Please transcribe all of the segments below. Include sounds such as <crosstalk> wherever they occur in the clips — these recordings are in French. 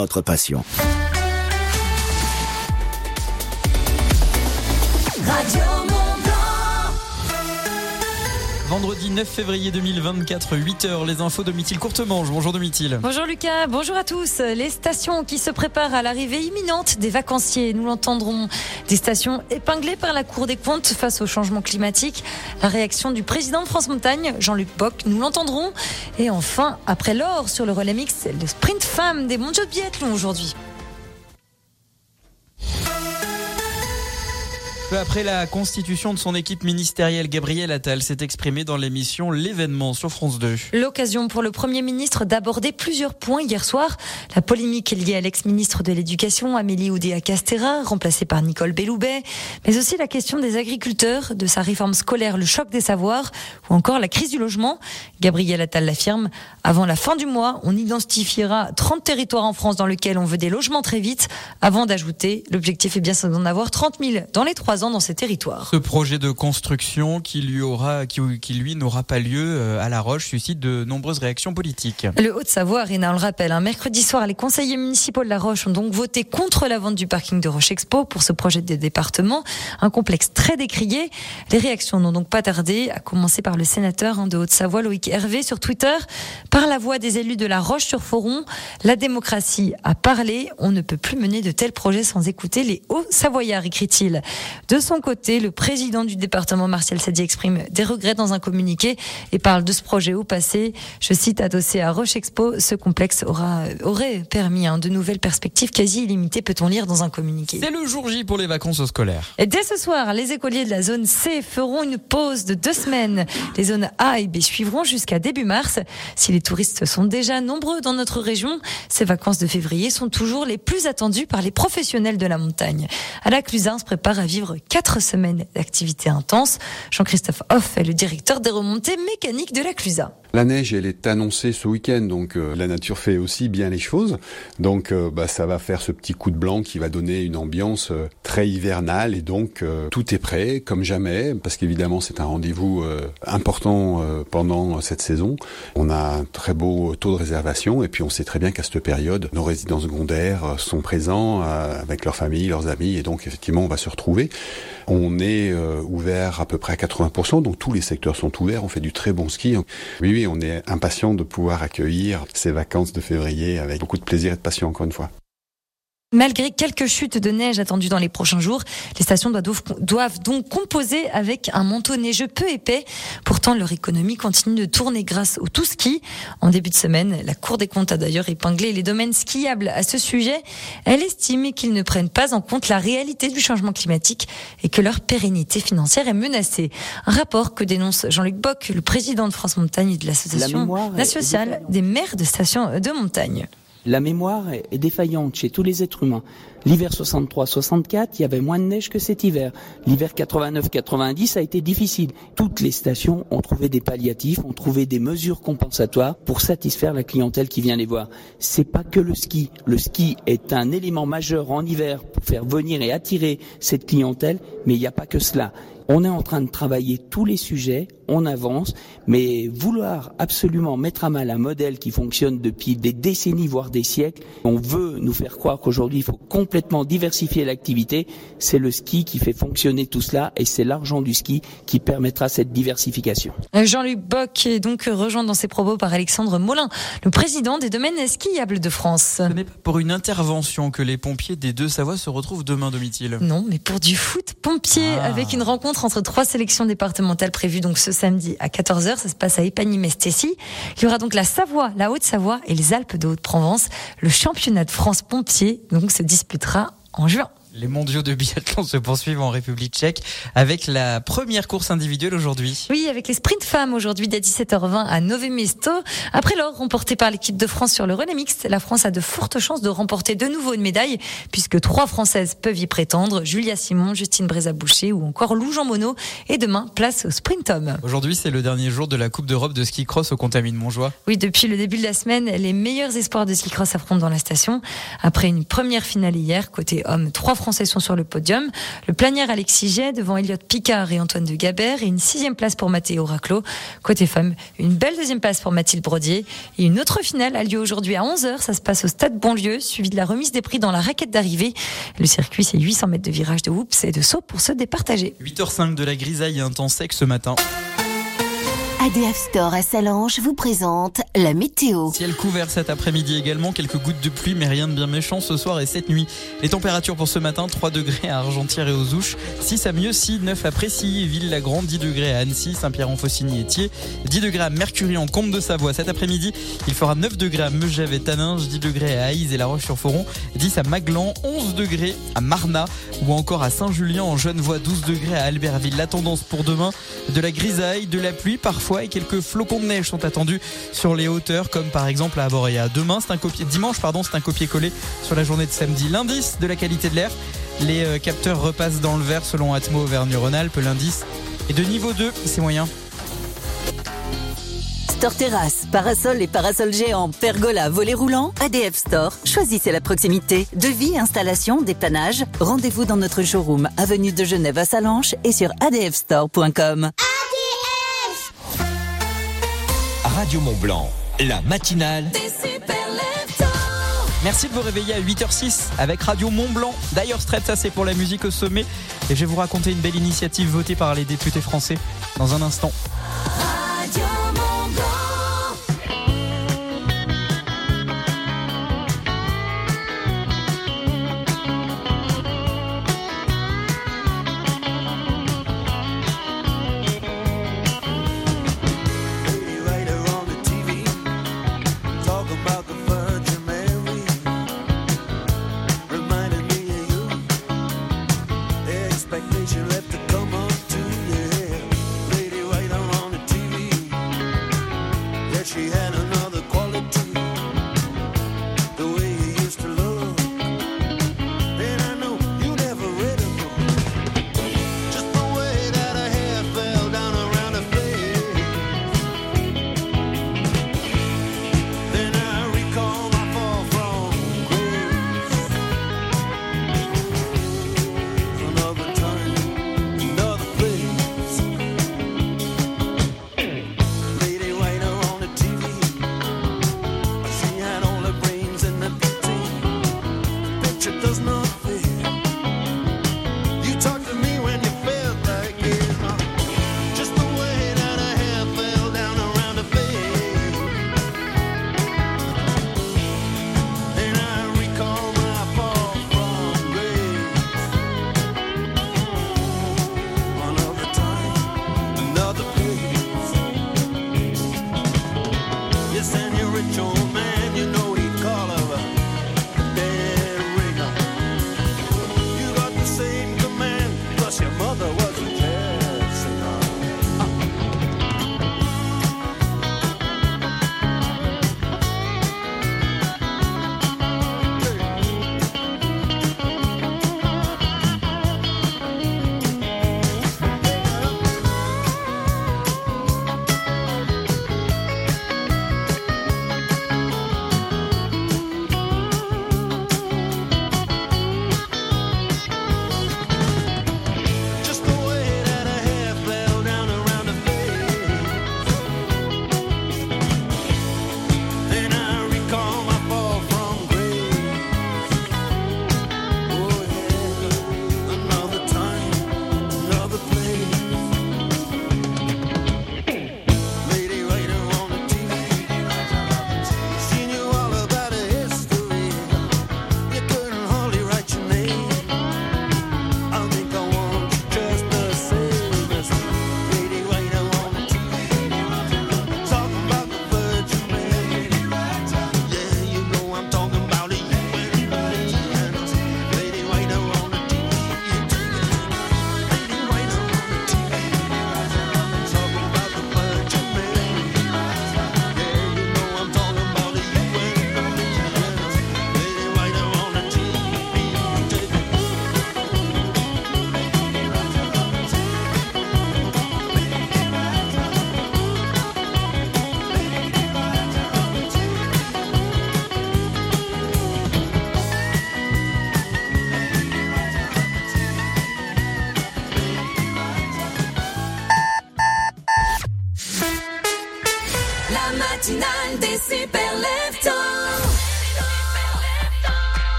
Notre passion. Vendredi 9 février 2024, 8h, les infos de Mithil Courtemange. Bonjour Domitil. Bonjour Lucas, bonjour à tous. Les stations qui se préparent à l'arrivée imminente des vacanciers, nous l'entendrons. Des stations épinglées par la Cour des comptes face au changement climatique. La réaction du président de France Montagne, Jean-Luc Bock, nous l'entendrons. Et enfin, après l'or sur le relais mix, le sprint femme des mondiaux de biathlon aujourd'hui. Peu après la constitution de son équipe ministérielle, Gabriel Attal s'est exprimé dans l'émission L'événement sur France 2. L'occasion pour le Premier ministre d'aborder plusieurs points hier soir. La polémique liée à l'ex-ministre de l'Éducation, Amélie Oudéa-Castera, remplacée par Nicole Belloubet, mais aussi la question des agriculteurs, de sa réforme scolaire, le choc des savoirs, ou encore la crise du logement. Gabriel Attal l'affirme, avant la fin du mois, on identifiera 30 territoires en France dans lesquels on veut des logements très vite, avant d'ajouter, l'objectif est bien d'en avoir 30 000 dans les trois dans ces territoires. Ce projet de construction qui lui aura, qui, qui lui n'aura pas lieu euh, à La Roche suscite de nombreuses réactions politiques. Le Haut-de-Savoie, Réna, on le rappelle, un mercredi soir, les conseillers municipaux de La Roche ont donc voté contre la vente du parking de Roche Expo pour ce projet de département, un complexe très décrié. Les réactions n'ont donc pas tardé, à commencer par le sénateur hein, de Haute-Savoie, Loïc Hervé, sur Twitter. Par la voix des élus de La Roche-sur-Foron, la démocratie a parlé. On ne peut plus mener de tels projets sans écouter les Hauts-Savoyards, écrit-il. De son côté, le président du département, Martial Sadi, exprime des regrets dans un communiqué et parle de ce projet au passé. Je cite, adossé à Roche Expo, ce complexe aura, aurait permis hein, de nouvelles perspectives quasi illimitées, peut-on lire dans un communiqué. C'est le jour J pour les vacances scolaires. Et dès ce soir, les écoliers de la zone C feront une pause de deux semaines. Les zones A et B suivront jusqu'à début mars. Si les touristes sont déjà nombreux dans notre région, ces vacances de février sont toujours les plus attendues par les professionnels de la montagne. À la Clusin se prépare à vivre quatre semaines d'activité intense. Jean-Christophe Hoff est le directeur des remontées mécaniques de la Clusa. La neige, elle est annoncée ce week-end, donc euh, la nature fait aussi bien les choses. Donc, euh, bah, ça va faire ce petit coup de blanc qui va donner une ambiance euh, très hivernale et donc tout est prêt comme jamais, parce qu'évidemment c'est un rendez-vous important pendant cette saison. On a très beau taux de réservation et puis on sait très bien qu'à cette période, nos résidents secondaires sont présents avec leurs familles, leurs amis et donc effectivement on va se retrouver. On est ouvert à peu près à 80%, donc tous les secteurs sont ouverts. On fait du très bon ski. Oui, oui on est impatient de pouvoir accueillir ces vacances de février avec beaucoup de plaisir et de passion encore une fois. Malgré quelques chutes de neige attendues dans les prochains jours, les stations doivent donc composer avec un manteau neigeux peu épais. Pourtant, leur économie continue de tourner grâce au tout ski. En début de semaine, la Cour des comptes a d'ailleurs épinglé les domaines skiables à ce sujet. Elle estime qu'ils ne prennent pas en compte la réalité du changement climatique et que leur pérennité financière est menacée. Un rapport que dénonce Jean-Luc Bock, le président de France Montagne et de l'Association nationale des maires de stations de montagne. La mémoire est défaillante chez tous les êtres humains. L'hiver 63-64, il y avait moins de neige que cet hiver. L'hiver 89-90 a été difficile. Toutes les stations ont trouvé des palliatifs, ont trouvé des mesures compensatoires pour satisfaire la clientèle qui vient les voir. C'est pas que le ski. Le ski est un élément majeur en hiver pour faire venir et attirer cette clientèle, mais il n'y a pas que cela. On est en train de travailler tous les sujets, on avance, mais vouloir absolument mettre à mal un modèle qui fonctionne depuis des décennies, voire des siècles, on veut nous faire croire qu'aujourd'hui il faut complètement diversifier l'activité, c'est le ski qui fait fonctionner tout cela et c'est l'argent du ski qui permettra cette diversification. Jean-Luc Bock est donc rejoint dans ses propos par Alexandre Molin, le président des domaines skiables de France. Ce n'est pas pour une intervention que les pompiers des deux Savoies se retrouvent demain, Domitil. Non, mais pour du foot pompier ah. avec une rencontre entre trois sélections départementales prévues donc ce samedi à 14h. Ça se passe à Épagny-Mestessy. Il y aura donc la Savoie, la Haute-Savoie et les Alpes de Haute-Provence. Le championnat de France pompier donc se disputera en juin. Les mondiaux de biathlon se poursuivent en République tchèque avec la première course individuelle aujourd'hui. Oui, avec les sprints femmes aujourd'hui dès 17h20 à Nové Mesto. Après l'or remporté par l'équipe de France sur le relais mixte, la France a de fortes chances de remporter de nouveau une médaille puisque trois Françaises peuvent y prétendre. Julia Simon, Justine Brézaboucher ou encore Lou Jean Monod. Et demain, place au sprint homme. Aujourd'hui, c'est le dernier jour de la Coupe d'Europe de ski cross au Contamine Montjoie. Oui, depuis le début de la semaine, les meilleurs espoirs de ski cross affrontent dans la station. Après une première finale hier, côté homme, trois Français sont sur le podium. Le planière Alexis Jet devant Elliot Picard et Antoine de Gabert et une sixième place pour Mathéo Raclo. Côté femmes, une belle deuxième place pour Mathilde Brodier. Et une autre finale a lieu aujourd'hui à 11h. Ça se passe au stade Bonlieu, suivi de la remise des prix dans la raquette d'arrivée. Le circuit, c'est 800 mètres de virage de hoops et de saut pour se départager. 8h05 de la grisaille et un temps sec ce matin. ADF Store à Salange vous présente la météo. Ciel couvert cet après-midi également, quelques gouttes de pluie mais rien de bien méchant ce soir et cette nuit. Les températures pour ce matin, 3 degrés à Argentière et aux Ouches, 6 à Mieuxy, 9 à Précy, Ville-la-Grande, 10 degrés à Annecy, Saint-Pierre-en-Faucigny et Thiers, 10 degrés à Mercury en Comte de Savoie. Cet après-midi, il fera 9 degrés à Megève et Taninges, 10 degrés à Haïs et La Roche-sur-Foron, 10 à Maglan, 11 degrés à Marna ou encore à Saint-Julien en Genevois, 12 degrés à Albertville. La tendance pour demain, de la grisaille, de la pluie parfois et quelques flocons de neige sont attendus sur les hauteurs, comme par exemple à Aborea. Demain, c'est un copier, dimanche, pardon, c'est un copier-coller sur la journée de samedi. L'indice de la qualité de l'air, les euh, capteurs repassent dans le vert selon Atmo Auvergne-Rhône-Alpes. L'indice est de niveau 2, c'est moyen. Store Terrasse, parasol et parasol géant, pergola, volet roulant, ADF Store. Choisissez la proximité. Devis, installation, dépannage. Rendez-vous dans notre showroom, avenue de Genève à Salanches et sur adfstore.com. Radio Mont Blanc, la matinale. Merci de vous réveiller à 8h06 avec Radio Mont Blanc. D'ailleurs, Strait, ça c'est pour la musique au sommet. Et je vais vous raconter une belle initiative votée par les députés français dans un instant. it does not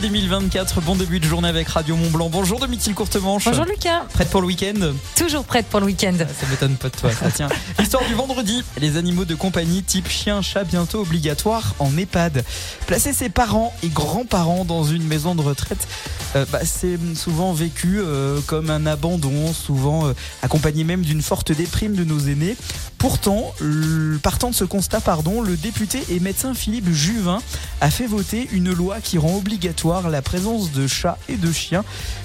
février 2024, bon début de journée avec Radio Mont Blanc. Bonjour Domitil Courtemanche. Bonjour Lucas. Prête pour le week-end Toujours prête pour le week-end. Ça m'étonne pas de toi, ça tient. <laughs> Histoire du vendredi, les animaux de compagnie type chien, chat bientôt obligatoires en EHPAD. Placer ses parents et grands-parents dans une maison de retraite, euh, bah, c'est souvent vécu euh, comme un abandon, souvent euh, accompagné même d'une forte déprime de nos aînés. Pourtant, le- partant de ce constat, pardon, le député et médecin Philippe Juvin a fait voter une loi qui rend obligatoire la présence de chats et de chiens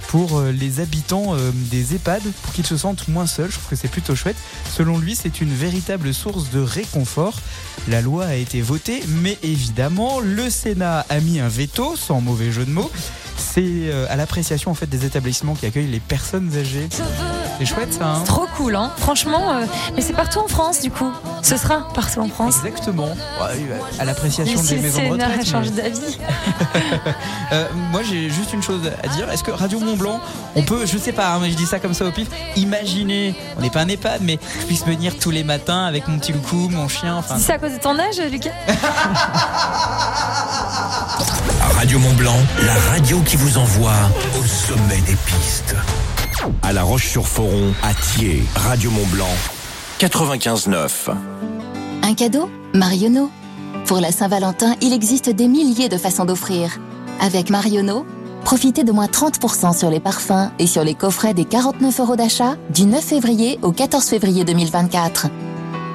pour euh, les habitants euh, des EHPAD pour qu'ils se sentent moins seuls. Je trouve que c'est plutôt chouette. Selon lui, c'est une véritable source de réconfort. La loi a été votée, mais évidemment, le Sénat a mis un veto, sans mauvais jeu de mots. C'est euh, à l'appréciation en fait des établissements qui accueillent les personnes âgées. C'est chouette ça. Hein Trop cool, hein Franchement, euh, mais c'est partout en France du coup. Ce sera partout en France. Exactement. Ouais, à l'appréciation des maisons de retraite. change mais- d'avis. <laughs> Euh, moi j'ai juste une chose à dire. Est-ce que Radio Mont Blanc, on peut, je sais pas, hein, mais je dis ça comme ça au pif, imaginer, on n'est pas un EHPAD, mais je puisse venir tous les matins avec mon petit loucou, mon chien, enfin. Ça à cause de ton âge, Lucas <laughs> Radio Mont Blanc, la radio qui vous envoie au sommet des pistes. À La Roche-sur-Foron, à Thiers, Radio Mont Blanc, 95.9. Un cadeau Marionneau. Pour la Saint-Valentin, il existe des milliers de façons d'offrir. Avec Marionneau, profitez de moins 30% sur les parfums et sur les coffrets des 49 euros d'achat du 9 février au 14 février 2024.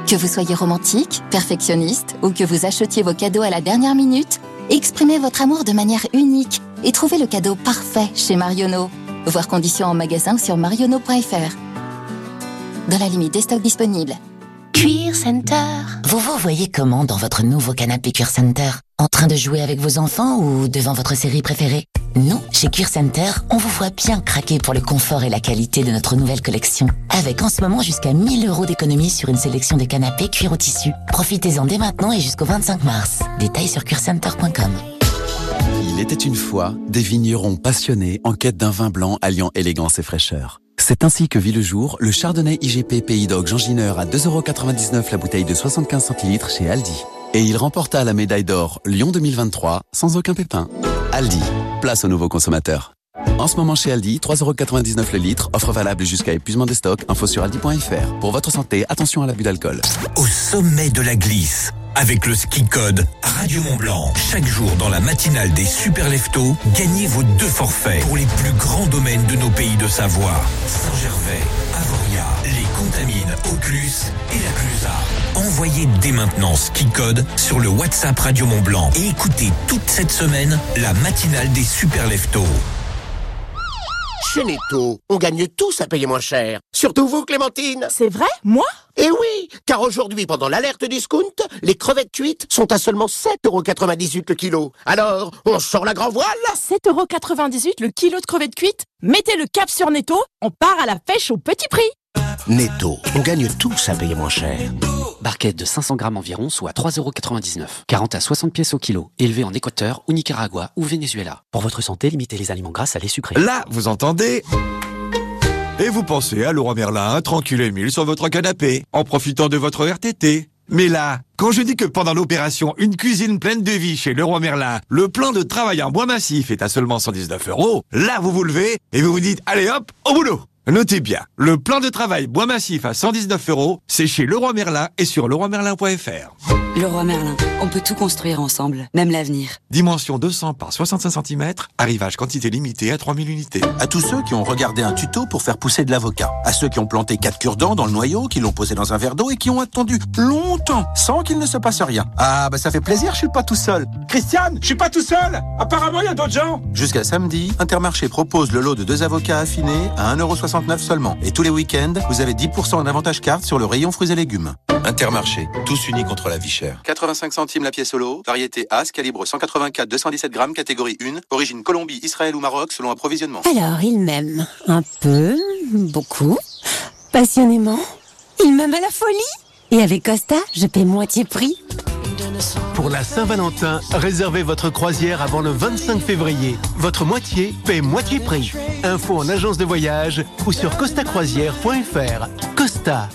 Que vous soyez romantique, perfectionniste ou que vous achetiez vos cadeaux à la dernière minute, exprimez votre amour de manière unique et trouvez le cadeau parfait chez Marionneau. Voir conditions en magasin sur marionneau.fr. Dans la limite des stocks disponibles. Cuir Center. Vous vous voyez comment dans votre nouveau canapé Cuir Center? En train de jouer avec vos enfants ou devant votre série préférée? Nous, chez Cuir Center, on vous voit bien craquer pour le confort et la qualité de notre nouvelle collection. Avec en ce moment jusqu'à 1000 euros d'économie sur une sélection de canapés cuir au tissu. Profitez-en dès maintenant et jusqu'au 25 mars. Détails sur cuircenter.com. Il était une fois des vignerons passionnés en quête d'un vin blanc alliant élégance et fraîcheur. C'est ainsi que vit le jour le Chardonnay IGP Pays d'Oc Jean Gineur à 2,99€ la bouteille de 75 centilitres chez Aldi. Et il remporta la médaille d'or Lyon 2023 sans aucun pépin. Aldi, place aux nouveaux consommateurs. En ce moment chez Aldi, 3,99€ le litre, offre valable jusqu'à épuisement des stocks, info sur aldi.fr. Pour votre santé, attention à l'abus d'alcool. Au sommet de la glisse, avec le ski code Radio Mont Blanc. Chaque jour dans la matinale des super leftos, gagnez vos deux forfaits pour les plus grands domaines de nos pays de Savoie. Saint-Gervais, Avoria, les Contamines, Auclus et la Clusa. Envoyez dès maintenant ski code sur le WhatsApp Radio Mont Blanc et écoutez toute cette semaine la matinale des super leftos. Chez Netto, on gagne tous à payer moins cher. Surtout vous, Clémentine. C'est vrai? Moi? Eh oui, car aujourd'hui, pendant l'alerte discount, les crevettes cuites sont à seulement 7,98€ le kilo. Alors, on sort la grand voile 7,98€ le kilo de crevettes cuites? Mettez le cap sur Netto, on part à la pêche au petit prix Netto, on gagne tous à payer moins cher. Barquette de 500 grammes environ, soit 3,99€. 40 à 60 pièces au kilo. Élevé en Équateur ou Nicaragua ou Venezuela. Pour votre santé, limitez les aliments gras à lait sucré. Là, vous entendez? Et vous pensez à Laurent Merlin, tranquille et mille sur votre canapé, en profitant de votre RTT. Mais là, quand je dis que pendant l'opération Une cuisine pleine de vie chez Leroy Merlin, le plan de travail en bois massif est à seulement 119 euros, là vous vous levez et vous vous dites allez hop, au boulot Notez bien, le plan de travail bois massif à 119 euros, c'est chez Leroy Merlin et sur leroymerlin.fr. Leroy Merlin, on peut tout construire ensemble, même l'avenir. Dimension 200 par 65 cm, arrivage quantité limitée à 3000 unités. À tous ceux qui ont regardé un tuto pour faire pousser de l'avocat. À ceux qui ont planté quatre cure-dents dans le noyau, qui l'ont posé dans un verre d'eau et qui ont attendu longtemps sans qu'il ne se passe rien. Ah, bah ça fait plaisir, je suis pas tout seul. Christiane, je suis pas tout seul Apparemment, il y a d'autres gens Jusqu'à samedi, Intermarché propose le lot de deux avocats affinés à 1,69€ seulement. Et tous les week-ends, vous avez 10% en avantage carte sur le rayon fruits et légumes. Intermarché, tous unis contre la vie chère. 85 centimes la pièce lot, variété As, calibre 184, 217 grammes, catégorie 1, origine Colombie, Israël ou Maroc selon approvisionnement. Alors, il m'aime un peu, beaucoup, passionnément. Il m'aime à la folie. Et avec Costa, je paie moitié prix. Pour la Saint-Valentin, réservez votre croisière avant le 25 février. Votre moitié paie moitié prix. Info en agence de voyage ou sur costacroisière.fr. Costa.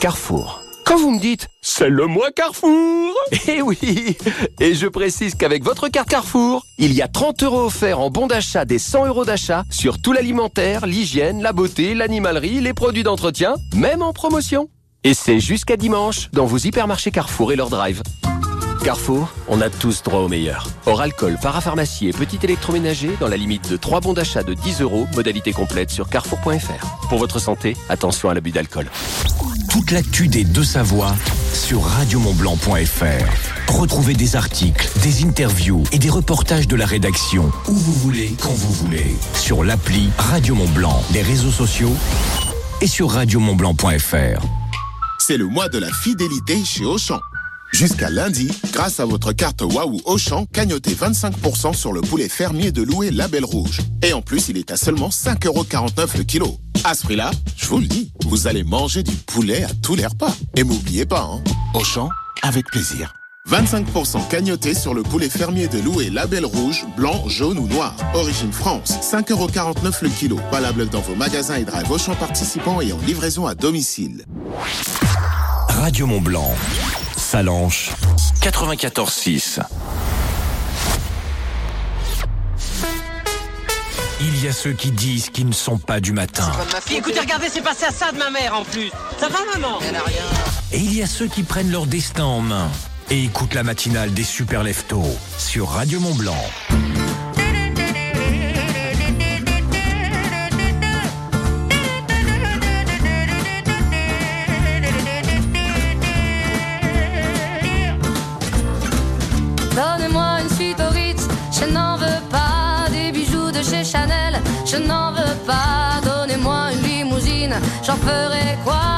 Carrefour. Quand vous me dites c'est le mois Carrefour <laughs> Eh oui Et je précise qu'avec votre carte Carrefour, il y a 30 euros offerts en bon d'achat des 100 euros d'achat sur tout l'alimentaire, l'hygiène, la beauté, l'animalerie, les produits d'entretien, même en promotion. Et c'est jusqu'à dimanche dans vos hypermarchés Carrefour et leur drive. Carrefour, on a tous droit au meilleur. Hors alcool, parapharmacie et petit électroménager dans la limite de 3 bons d'achat de 10 euros, modalité complète sur carrefour.fr. Pour votre santé, attention à l'abus d'alcool. Toute l'actu des deux Savoies sur radiomontblanc.fr. Retrouvez des articles, des interviews et des reportages de la rédaction où vous voulez, quand vous voulez. Sur l'appli Radio Montblanc, les réseaux sociaux et sur radiomontblanc.fr. C'est le mois de la fidélité chez Auchan. Jusqu'à lundi, grâce à votre carte Waouh Auchan, cagnotez 25% sur le poulet fermier de Loué Label Rouge. Et en plus, il est à seulement 5,49€ le kilo. À ce prix-là, je vous le dis, vous allez manger du poulet à tous les repas. Et m'oubliez pas, hein, Auchan, avec plaisir. 25% cagnoté sur le poulet fermier de Loué Label Rouge, blanc, jaune ou noir. Origine France, 5,49€ le kilo. Valable dans vos magasins et drive Auchan participants et en livraison à domicile. Radio Montblanc. Salanche 94.6. Il y a ceux qui disent qu'ils ne sont pas du matin. Puis écoutez, regardez, c'est passé à ça de ma mère en plus. Ça va, maman? Elle a rien. Et il y a ceux qui prennent leur destin en main et écoutent la matinale des super leftos sur Radio Montblanc. Donnez-moi une suite au Ritz, je n'en veux pas des bijoux de chez Chanel, je n'en veux pas. Donnez-moi une limousine, j'en ferai quoi?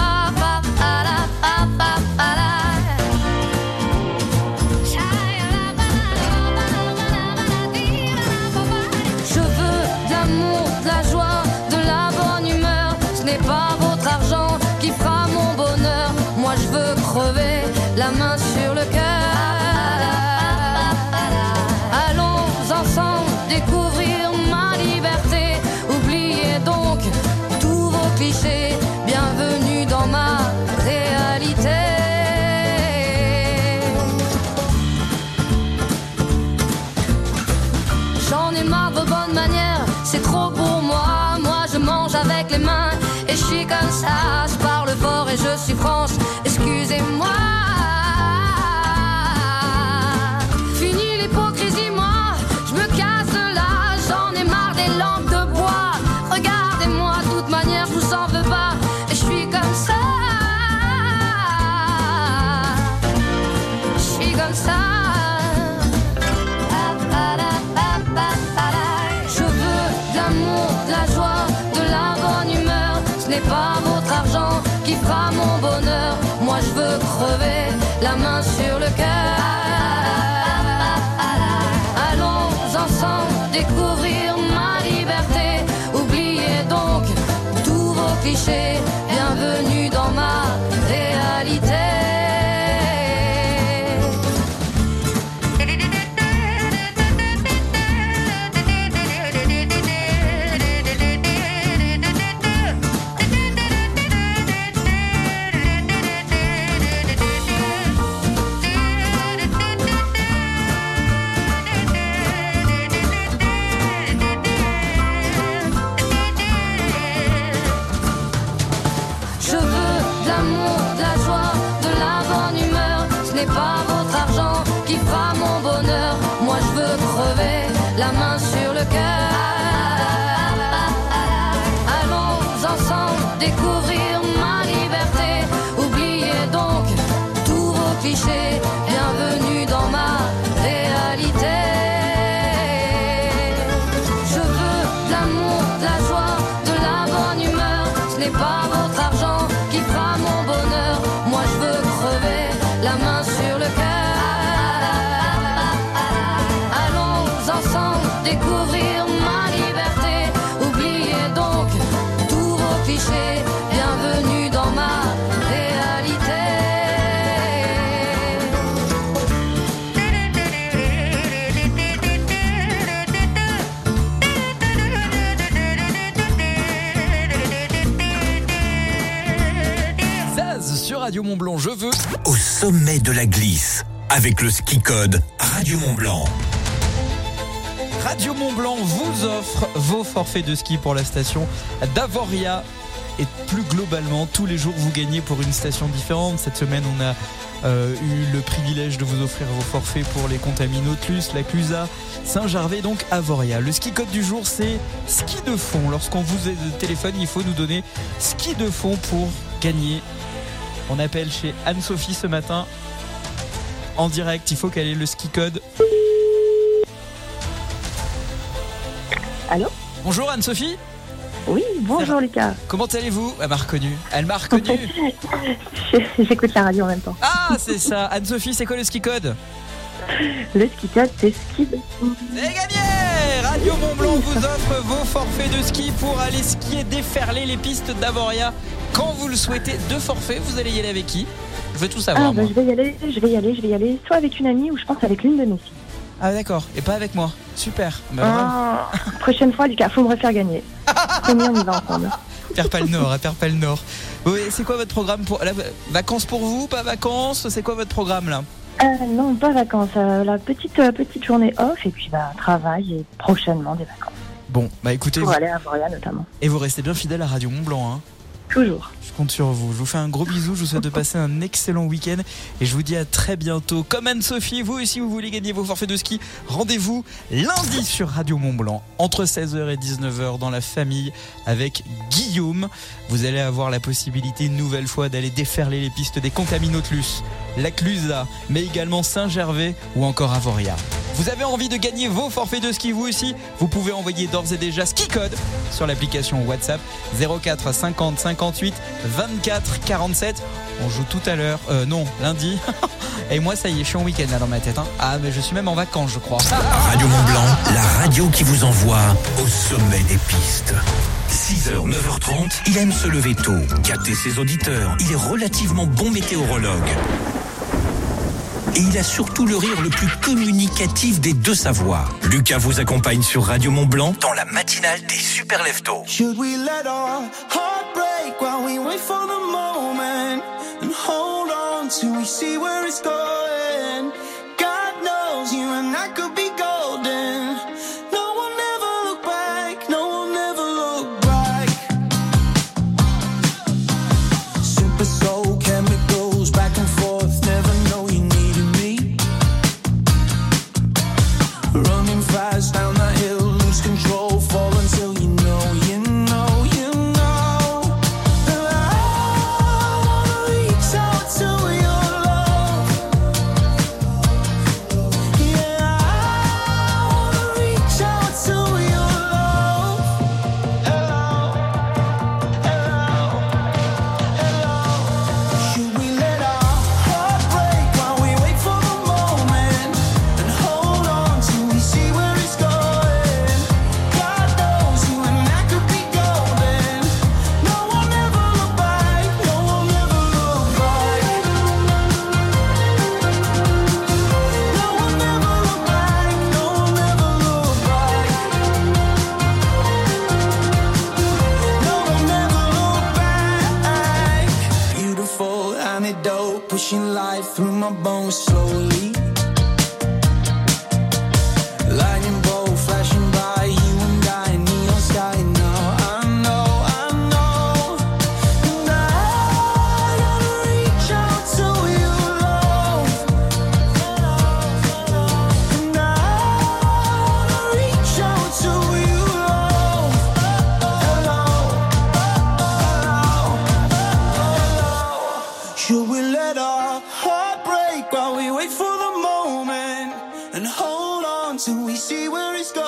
je suis France, clichés. Mont Blanc, je veux. Au sommet de la glisse, avec le ski code Radio Mont Blanc. Radio Mont Blanc vous offre vos forfaits de ski pour la station d'Avoria. Et plus globalement, tous les jours, vous gagnez pour une station différente. Cette semaine, on a euh, eu le privilège de vous offrir vos forfaits pour les Contaminotlus, la Clusa, Saint-Gervais, donc Avoria. Le ski code du jour, c'est ski de fond. Lorsqu'on vous téléphone, il faut nous donner ski de fond pour gagner. On appelle chez Anne-Sophie ce matin en direct. Il faut qu'elle ait le ski code. Allô Bonjour Anne-Sophie Oui, bonjour Lucas. Comment allez-vous? Elle m'a reconnu. Elle m'a <laughs> reconnu. J'écoute la radio en même temps. Ah, c'est ça. Anne-Sophie, c'est quoi le ski code? Le ski code, c'est ski de C'est gagné Radio Mont Blanc vous offre vos forfaits de ski pour aller skier, déferler les pistes d'Avoria quand vous le souhaitez. Deux forfaits, vous allez y aller avec qui? Je veux tout savoir. Ah, bah, moi. je vais y aller, je vais y aller, je vais y aller soit avec une amie ou je pense avec l'une de mes filles. Ah d'accord, et pas avec moi. Super. Bah. Ah, <laughs> prochaine fois, Lucas, faut me refaire gagner. <laughs> Promis, on y va ensemble. Perds pas le Nord, hein, pas le Nord. Oui, c'est quoi votre programme pour la vacances pour vous, pas vacances? C'est quoi votre programme là? Euh, non, pas vacances. euh, la petite, euh, petite journée off et puis bah, travail et prochainement des vacances. Bon, bah écoutez, Pour vous- aller à Voria notamment. et vous restez bien fidèle à Radio Mont Blanc. Hein. Toujours. Je compte sur vous. Je vous fais un gros bisou. Je vous souhaite de passer un excellent week-end et je vous dis à très bientôt. Comme Anne-Sophie, vous aussi, vous voulez gagner vos forfaits de ski, rendez-vous lundi sur Radio Mont Blanc entre 16h et 19h dans la famille avec Guillaume. Vous allez avoir la possibilité une nouvelle fois d'aller déferler les pistes des Contaminotlus, la Clusa, mais également Saint-Gervais ou encore Avoria. Vous avez envie de gagner vos forfaits de ski vous aussi Vous pouvez envoyer d'ores et déjà ski code sur l'application WhatsApp 04 50 58 24 47. On joue tout à l'heure, euh, non, lundi. <laughs> et moi, ça y est, je suis en week-end là dans ma tête. hein. Ah, mais je suis même en vacances, je crois. Radio Mont Blanc, la radio qui vous envoie au sommet des pistes. 6h, 9h30, il aime se lever tôt, gâter ses auditeurs. Il est relativement bon météorologue. Et il a surtout le rire le plus communicatif des deux savoirs. Lucas vous accompagne sur Radio Mont Blanc dans la matinale des super leftos. Should we let our heart break while we wait for the moment and hold on till we see where it's going? Through my bones. Till we see where it's going?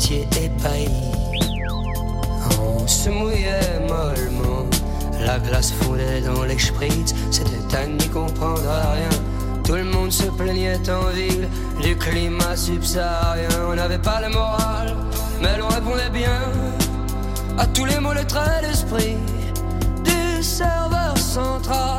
Moitié épaillis. On se mouillait mollement, la glace fondait dans les spritz, c'était à n'y comprendre rien. Tout le monde se plaignait en ville du climat subsaharien. On n'avait pas le moral, mais l'on répondait bien à tous les mots, le trait d'esprit du serveur central.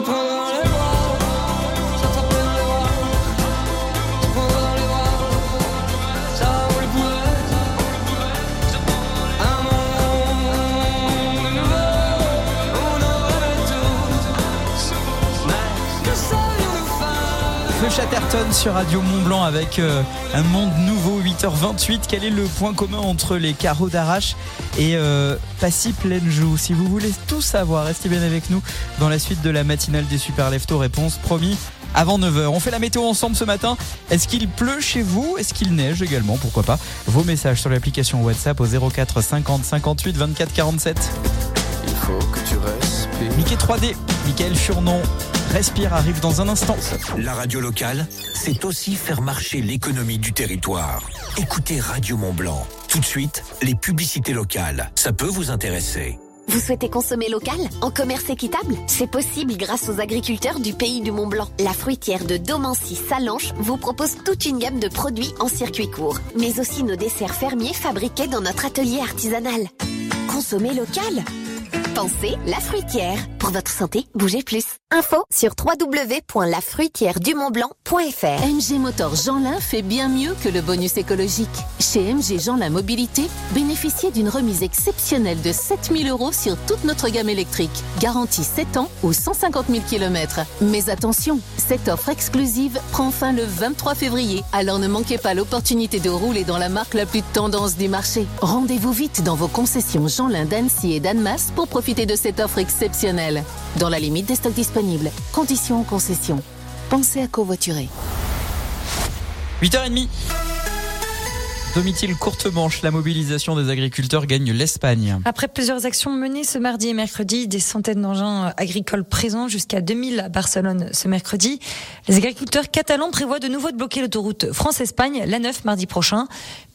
Monde Chatterton sur Radio Mont Blanc avec euh, un monde nouveau 8h28. Quel est le point commun entre les carreaux d'arrache et euh, Passy pleine joue? Si vous voulez tout savoir, restez bien avec nous dans la suite de la matinale des Super Lefto. Réponse promis avant 9h. On fait la météo ensemble ce matin. Est-ce qu'il pleut chez vous? Est-ce qu'il neige également? Pourquoi pas? Vos messages sur l'application WhatsApp au 04 50 58 24 47. Il faut que tu respires. Mickey 3D, Michael Furnon, Respire arrive dans un instant. La radio locale, c'est aussi faire marcher l'économie du territoire. Écoutez Radio Mont Blanc. Tout de suite, les publicités locales. Ça peut vous intéresser. Vous souhaitez consommer local en commerce équitable? C'est possible grâce aux agriculteurs du pays du Mont Blanc. La fruitière de Domancy Salanche vous propose toute une gamme de produits en circuit court, mais aussi nos desserts fermiers fabriqués dans notre atelier artisanal. Consommer local Pensez la fruitière. Pour votre santé, bougez plus. Info sur www.lafruitièredumontblanc.fr MG Motor Jeanlin fait bien mieux que le bonus écologique. Chez MG Jeanlin Mobilité, bénéficiez d'une remise exceptionnelle de 7000 euros sur toute notre gamme électrique. Garantie 7 ans ou 150 000 km. Mais attention, cette offre exclusive prend fin le 23 février. Alors ne manquez pas l'opportunité de rouler dans la marque la plus tendance du marché. Rendez-vous vite dans vos concessions Jeanlin d'Annecy et d'Annemasse pour profiter de cette offre exceptionnelle. Dans la limite des stocks disponibles. Conditions en concession. Pensez à covoiturer. 8h30. Domitil courte manche, la mobilisation des agriculteurs gagne l'Espagne. Après plusieurs actions menées ce mardi et mercredi, des centaines d'engins agricoles présents jusqu'à 2000 à Barcelone ce mercredi, les agriculteurs catalans prévoient de nouveau de bloquer l'autoroute France-Espagne la 9 mardi prochain.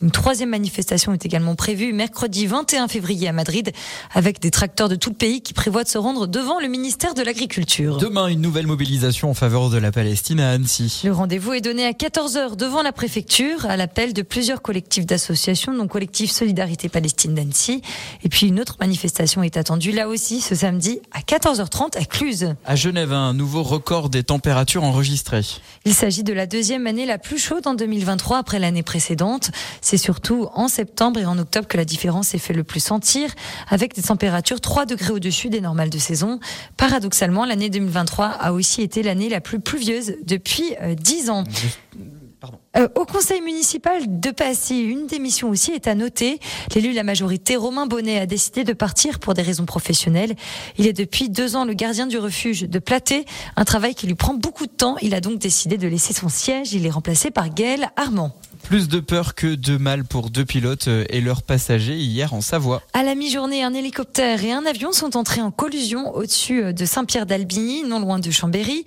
Une troisième manifestation est également prévue mercredi 21 février à Madrid avec des tracteurs de tout le pays qui prévoient de se rendre devant le ministère de l'Agriculture. Demain, une nouvelle mobilisation en faveur de la Palestine à Annecy. Le rendez-vous est donné à 14h devant la préfecture à l'appel de plusieurs collectifs d'associations, dont collectif Solidarité Palestine d'Annecy. Et puis une autre manifestation est attendue là aussi ce samedi à 14h30 à Cluse. À Genève, un nouveau record des températures enregistrées. Il s'agit de la deuxième année la plus chaude en 2023 après l'année précédente. C'est surtout en septembre et en octobre que la différence s'est fait le plus sentir, avec des températures 3 degrés au-dessus des normales de saison. Paradoxalement, l'année 2023 a aussi été l'année la plus pluvieuse depuis 10 ans. Euh, au conseil municipal de Passy, une démission aussi est à noter. L'élu de la majorité, Romain Bonnet, a décidé de partir pour des raisons professionnelles. Il est depuis deux ans le gardien du refuge de Platé, un travail qui lui prend beaucoup de temps. Il a donc décidé de laisser son siège. Il est remplacé par Gaël Armand. Plus de peur que de mal pour deux pilotes euh, et leurs passagers hier en Savoie. À la mi-journée, un hélicoptère et un avion sont entrés en collusion au-dessus euh, de Saint-Pierre-d'Albigny, non loin de Chambéry.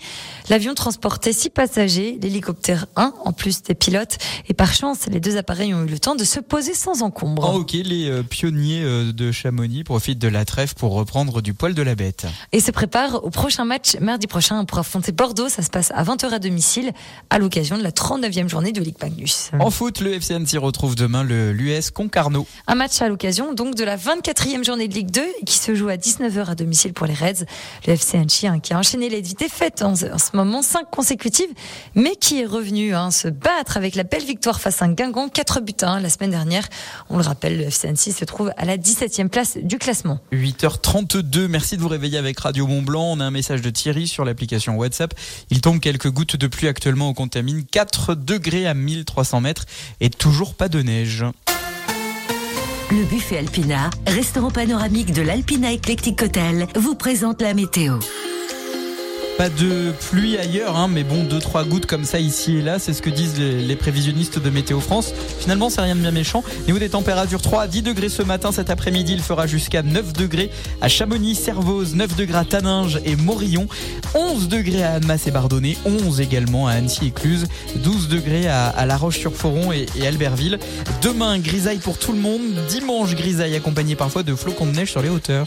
L'avion transportait six passagers, l'hélicoptère un, en plus des pilotes. Et par chance, les deux appareils ont eu le temps de se poser sans encombre. En hockey, les euh, pionniers de Chamonix profitent de la trêve pour reprendre du poil de la bête. Et se préparent au prochain match mardi prochain pour affronter Bordeaux. Ça se passe à 20h à domicile à l'occasion de la 39e journée de Ligue Magnus. En foot, le FC Annecy retrouve demain le l'US Concarneau. Un match à l'occasion donc de la 24e journée de Ligue 2 qui se joue à 19h à domicile pour les Reds. Le FC Annecy hein, qui a enchaîné les défaites en, en ce moment 5 consécutives mais qui est revenu hein, se battre avec la belle victoire face à un Guingamp 4 buts à 1 la semaine dernière. On le rappelle, le FC Annecy se trouve à la 17e place du classement. 8h32, merci de vous réveiller avec Radio Mont Blanc. On a un message de Thierry sur l'application WhatsApp. Il tombe quelques gouttes de pluie actuellement au Contamine, 4 degrés à 1300 mètres et toujours pas de neige. Le buffet Alpina, restaurant panoramique de l'Alpina Eclectic Hotel, vous présente la météo. Pas de pluie ailleurs, hein, mais bon, deux trois gouttes comme ça ici et là, c'est ce que disent les, prévisionnistes de Météo France. Finalement, c'est rien de bien méchant. Niveau des températures, 3 à 10 degrés ce matin, cet après-midi, il fera jusqu'à 9 degrés à Chamonix, Servoz, 9 degrés à Taninges et Morillon, 11 degrés à Annemasse et Bardonnay, 11 également à Annecy et Cluse, 12 degrés à, La Roche-sur-Foron et, Albertville. Demain, grisaille pour tout le monde. Dimanche, grisaille accompagné parfois de flocons de neige sur les hauteurs.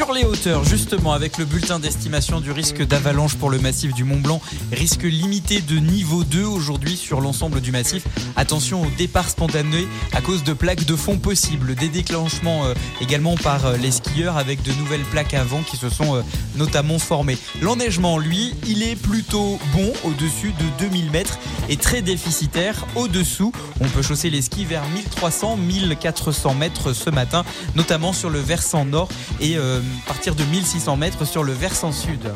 Sur les hauteurs, justement, avec le bulletin d'estimation du risque d'avalanche pour le massif du Mont Blanc, risque limité de niveau 2 aujourd'hui sur l'ensemble du massif. Attention au départ spontané à cause de plaques de fond possibles. Des déclenchements euh, également par euh, les skieurs avec de nouvelles plaques à vent qui se sont euh, notamment formées. L'enneigement, lui, il est plutôt bon au-dessus de 2000 mètres et très déficitaire au-dessous. On peut chausser les skis vers 1300-1400 mètres ce matin, notamment sur le versant nord et partir de 1600 mètres sur le versant sud.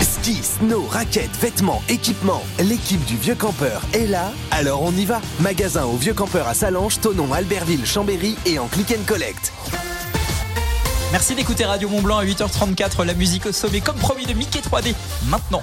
Ski, snow, raquettes, vêtements, équipements. L'équipe du Vieux Campeur est là, alors on y va. Magasin au Vieux Campeur à Salange, Tonon, Albertville, Chambéry et en click and collect. Merci d'écouter Radio Mont Blanc à 8h34, la musique au sommet comme promis de Mickey 3D. Maintenant.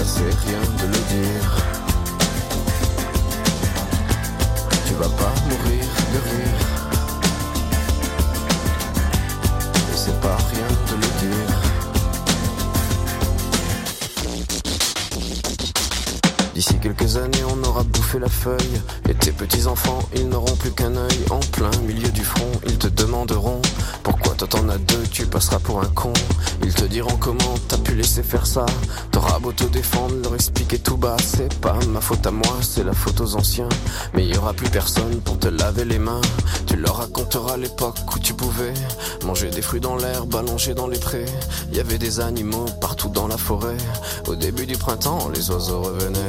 ça c'est rien de le dire. Tu vas pas mourir de rire. Et c'est pas rien de le dire. D'ici quelques années, on aura bouffé la feuille. Et tes petits-enfants, ils n'auront plus qu'un œil. En plein milieu du front, ils te demanderont pourquoi toi t'en as deux, tu passeras pour un con. Ils te diront comment t'as pu laisser faire ça. Te défendre, leur expliquer tout bas. C'est pas ma faute à moi, c'est la faute aux anciens. Mais il y aura plus personne pour te laver les mains. Tu leur raconteras l'époque où tu pouvais manger des fruits dans l'herbe, allonger dans les prés. Il y avait des animaux partout dans la forêt. Au début du printemps, les oiseaux revenaient.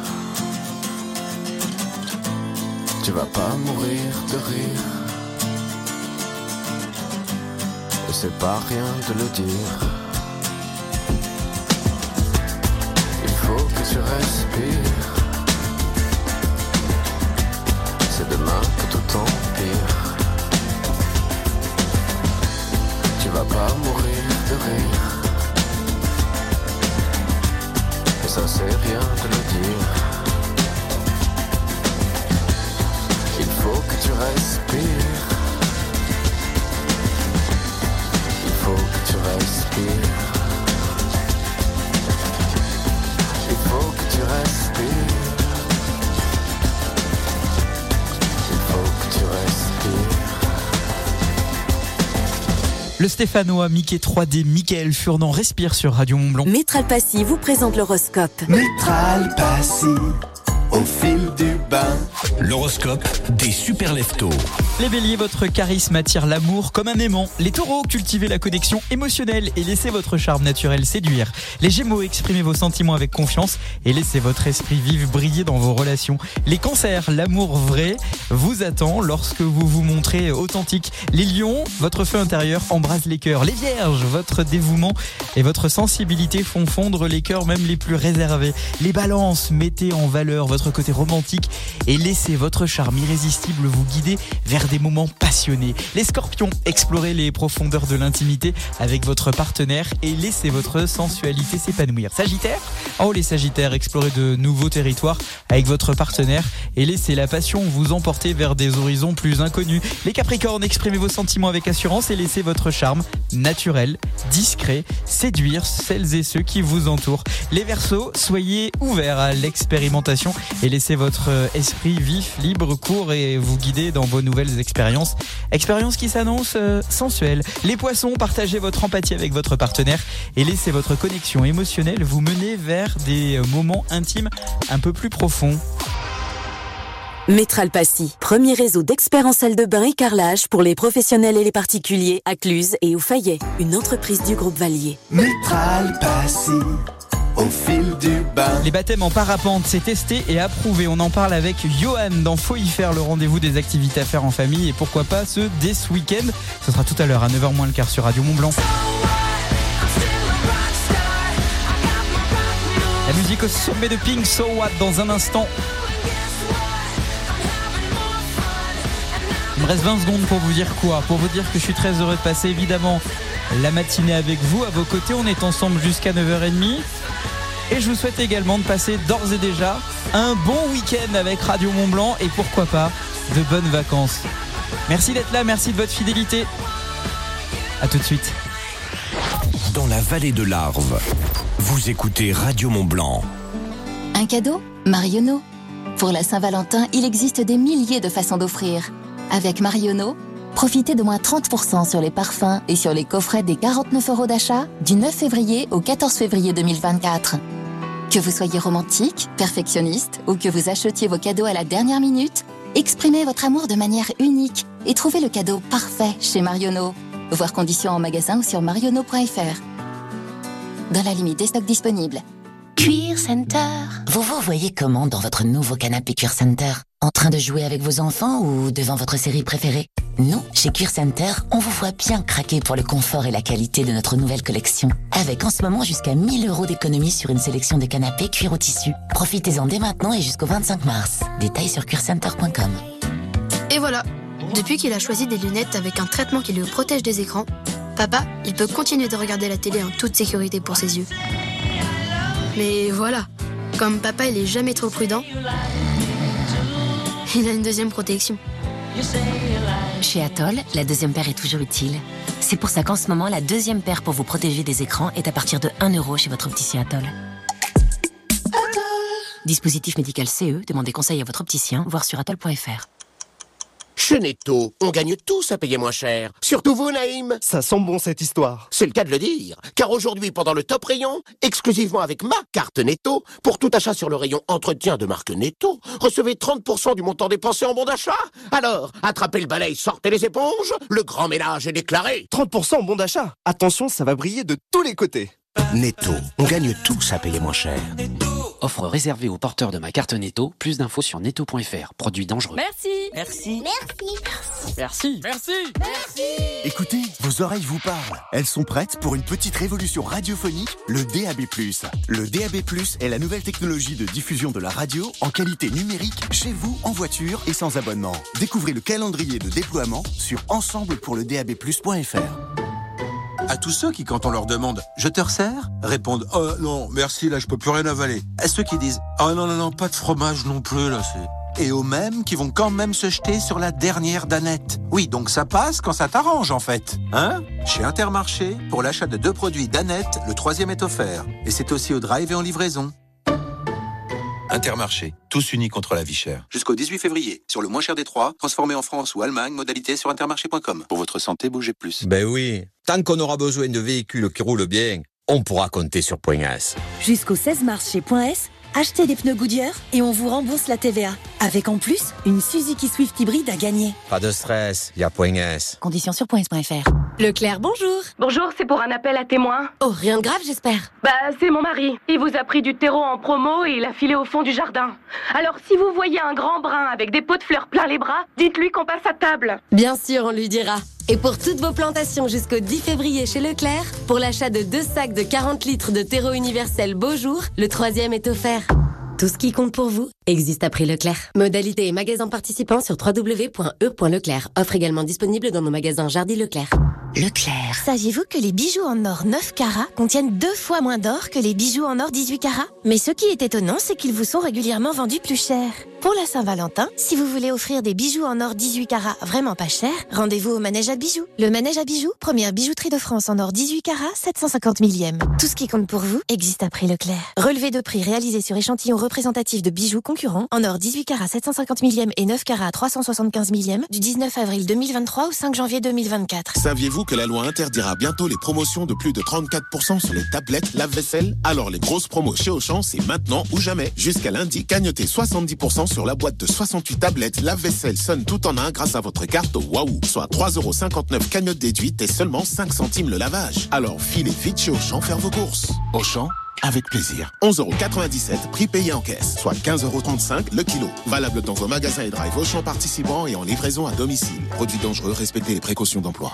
Tu vas pas mourir de rire. Et c'est pas rien de le dire. Il faut que tu respires. Respires. Il faut que tu respires. Il faut que tu respires. Le Stéphanois Mickey 3D Michael Furnant respire sur Radio Montblanc. Métral Passy vous présente l'horoscope. Métral Passy, au fil du bain. L'horoscope des super leftos. Les béliers, votre charisme attire l'amour comme un aimant. Les taureaux, cultivez la connexion émotionnelle et laissez votre charme naturel séduire. Les gémeaux, exprimez vos sentiments avec confiance et laissez votre esprit vif briller dans vos relations. Les cancers, l'amour vrai vous attend lorsque vous vous montrez authentique. Les lions, votre feu intérieur embrase les cœurs. Les vierges, votre dévouement et votre sensibilité font fondre les cœurs même les plus réservés. Les balances, mettez en valeur votre côté romantique et laissez votre charme irrésistible vous guider vers des moments passionnés. Les scorpions, explorez les profondeurs de l'intimité avec votre partenaire et laissez votre sensualité s'épanouir. Sagittaire, oh les sagittaires, explorez de nouveaux territoires avec votre partenaire et laissez la passion vous emporter vers des horizons plus inconnus. Les capricornes, exprimez vos sentiments avec assurance et laissez votre charme naturel, discret, séduire celles et ceux qui vous entourent. Les versos, soyez ouverts à l'expérimentation et laissez votre esprit vif, libre, court et vous guider dans vos nouvelles expériences. Expériences qui s'annoncent euh, sensuelles. Les poissons, partagez votre empathie avec votre partenaire et laissez votre connexion émotionnelle vous mener vers des euh, moments intimes un peu plus profonds. Métral Passy, premier réseau d'experts en salle de bain et carrelage pour les professionnels et les particuliers à Cluse et au Fayet, une entreprise du groupe Valier. Métral Passy, au fil du. Les baptêmes en parapente, c'est testé et approuvé. On en parle avec Johan dans Faut y faire le rendez-vous des activités à faire en famille et pourquoi pas ce dès ce week-end. Ce sera tout à l'heure à 9h moins le quart sur Radio Mont Blanc. La musique au sommet de Pink So What dans un instant. Il me reste 20 secondes pour vous dire quoi? Pour vous dire que je suis très heureux de passer évidemment la matinée avec vous. À vos côtés, on est ensemble jusqu'à 9h30. Et je vous souhaite également de passer d'ores et déjà un bon week-end avec Radio Mont Blanc et pourquoi pas de bonnes vacances. Merci d'être là, merci de votre fidélité. A tout de suite. Dans la vallée de l'Arve, vous écoutez Radio Mont Blanc. Un cadeau Marionneau. Pour la Saint-Valentin, il existe des milliers de façons d'offrir. Avec Marionneau, profitez de moins 30% sur les parfums et sur les coffrets des 49 euros d'achat du 9 février au 14 février 2024. Que vous soyez romantique, perfectionniste ou que vous achetiez vos cadeaux à la dernière minute, exprimez votre amour de manière unique et trouvez le cadeau parfait chez Marionneau. Voir conditions en magasin ou sur marionneau.fr. Dans la limite des stocks disponibles. Cuir Center. Vous vous voyez comment dans votre nouveau canapé Cuir Center? En train de jouer avec vos enfants ou devant votre série préférée? Nous, chez Cuir Center, on vous voit bien craquer pour le confort et la qualité de notre nouvelle collection. Avec en ce moment jusqu'à 1000 euros d'économie sur une sélection de canapés cuir au tissu. Profitez-en dès maintenant et jusqu'au 25 mars. Détails sur cuircenter.com. Et voilà. Depuis qu'il a choisi des lunettes avec un traitement qui le protège des écrans, papa, il peut continuer de regarder la télé en toute sécurité pour ses yeux. Mais voilà, comme papa il est jamais trop prudent, il a une deuxième protection. Chez Atoll, la deuxième paire est toujours utile. C'est pour ça qu'en ce moment, la deuxième paire pour vous protéger des écrans est à partir de 1 euro chez votre opticien Atoll. Dispositif médical CE, demandez conseil à votre opticien, voir sur atoll.fr. Chez Netto, on gagne tous à payer moins cher. Surtout vous, Naïm. Ça sent bon cette histoire. C'est le cas de le dire. Car aujourd'hui, pendant le top rayon, exclusivement avec ma carte Netto, pour tout achat sur le rayon entretien de marque Netto, recevez 30% du montant dépensé en bon d'achat. Alors, attrapez le balai, sortez les éponges, le grand ménage est déclaré. 30% en bon d'achat. Attention, ça va briller de tous les côtés. Netto, on gagne tous à payer moins cher. Offre réservée aux porteurs de ma carte Netto. Plus d'infos sur netto.fr. Produit dangereux. Merci. Merci. Merci. Merci. Merci. Écoutez, vos oreilles vous parlent. Elles sont prêtes pour une petite révolution radiophonique, le DAB+. Le DAB+, est la nouvelle technologie de diffusion de la radio en qualité numérique chez vous, en voiture et sans abonnement. Découvrez le calendrier de déploiement sur ensemble pour le DAB+.fr. À tous ceux qui, quand on leur demande « Je te resserre ?» répondent « Oh non, merci, là je peux plus rien avaler ». À ceux qui disent « Oh non, non, non, pas de fromage non plus, là c'est... » Et aux mêmes qui vont quand même se jeter sur la dernière danette. Oui, donc ça passe quand ça t'arrange en fait. Hein? Chez Intermarché, pour l'achat de deux produits danette, le troisième est offert. Et c'est aussi au drive et en livraison. Intermarché, tous unis contre la vie chère. Jusqu'au 18 février, sur le moins cher des trois, transformé en France ou Allemagne, modalité sur intermarché.com. Pour votre santé, bougez plus. Ben oui, tant qu'on aura besoin de véhicules qui roulent bien, on pourra compter sur Point S. Jusqu'au 16 mars chez Point S, achetez des pneus Goodyear et on vous rembourse la TVA. Avec en plus, une Suzuki Swift hybride à gagner. Pas de stress, y a Point S. Conditions sur points.fr. Leclerc, bonjour. Bonjour, c'est pour un appel à témoins. Oh, rien de grave, j'espère. Bah, c'est mon mari. Il vous a pris du terreau en promo et il a filé au fond du jardin. Alors, si vous voyez un grand brun avec des pots de fleurs plein les bras, dites-lui qu'on passe à table. Bien sûr, on lui dira. Et pour toutes vos plantations jusqu'au 10 février chez Leclerc, pour l'achat de deux sacs de 40 litres de terreau universel Beaujour, le troisième est offert. Tout ce qui compte pour vous existe à prix Leclerc. Modalité et magasins participants sur www.e.leclerc. Offre également disponible dans nos magasins Jardy Leclerc. Leclerc. Saviez-vous que les bijoux en or 9 carats contiennent deux fois moins d'or que les bijoux en or 18 carats? Mais ce qui est étonnant, c'est qu'ils vous sont régulièrement vendus plus cher. Pour la Saint-Valentin, si vous voulez offrir des bijoux en or 18 carats vraiment pas cher, rendez-vous au Manège à bijoux. Le Manège à bijoux, première bijouterie de France en or 18 carats, 750 millième. Tout ce qui compte pour vous existe à prix Leclerc. Relevé de prix réalisé sur échantillon représentatif de bijoux concurrents en or 18 carats 750 millième et 9 carats 375 millième du 19 avril 2023 au 5 janvier 2024. Saviez-vous que la loi interdira bientôt les promotions de plus de 34% sur les tablettes lave-vaisselle? Alors les grosses promos chez Auchan, c'est maintenant ou jamais. Jusqu'à lundi, gagnotez 70% sur la boîte de 68 tablettes lave-vaisselle sonne tout en un grâce à votre carte Waouh, soit 3,59€ cagnotte déduite et seulement 5 centimes le lavage. Alors filez vite chez Auchan faire vos courses. Auchan avec plaisir. 11,97€ prix payé en caisse, soit 15,35€ le kilo. Valable dans vos magasins et drive Auchan participants et en livraison à domicile. Produit dangereux, respectez les précautions d'emploi.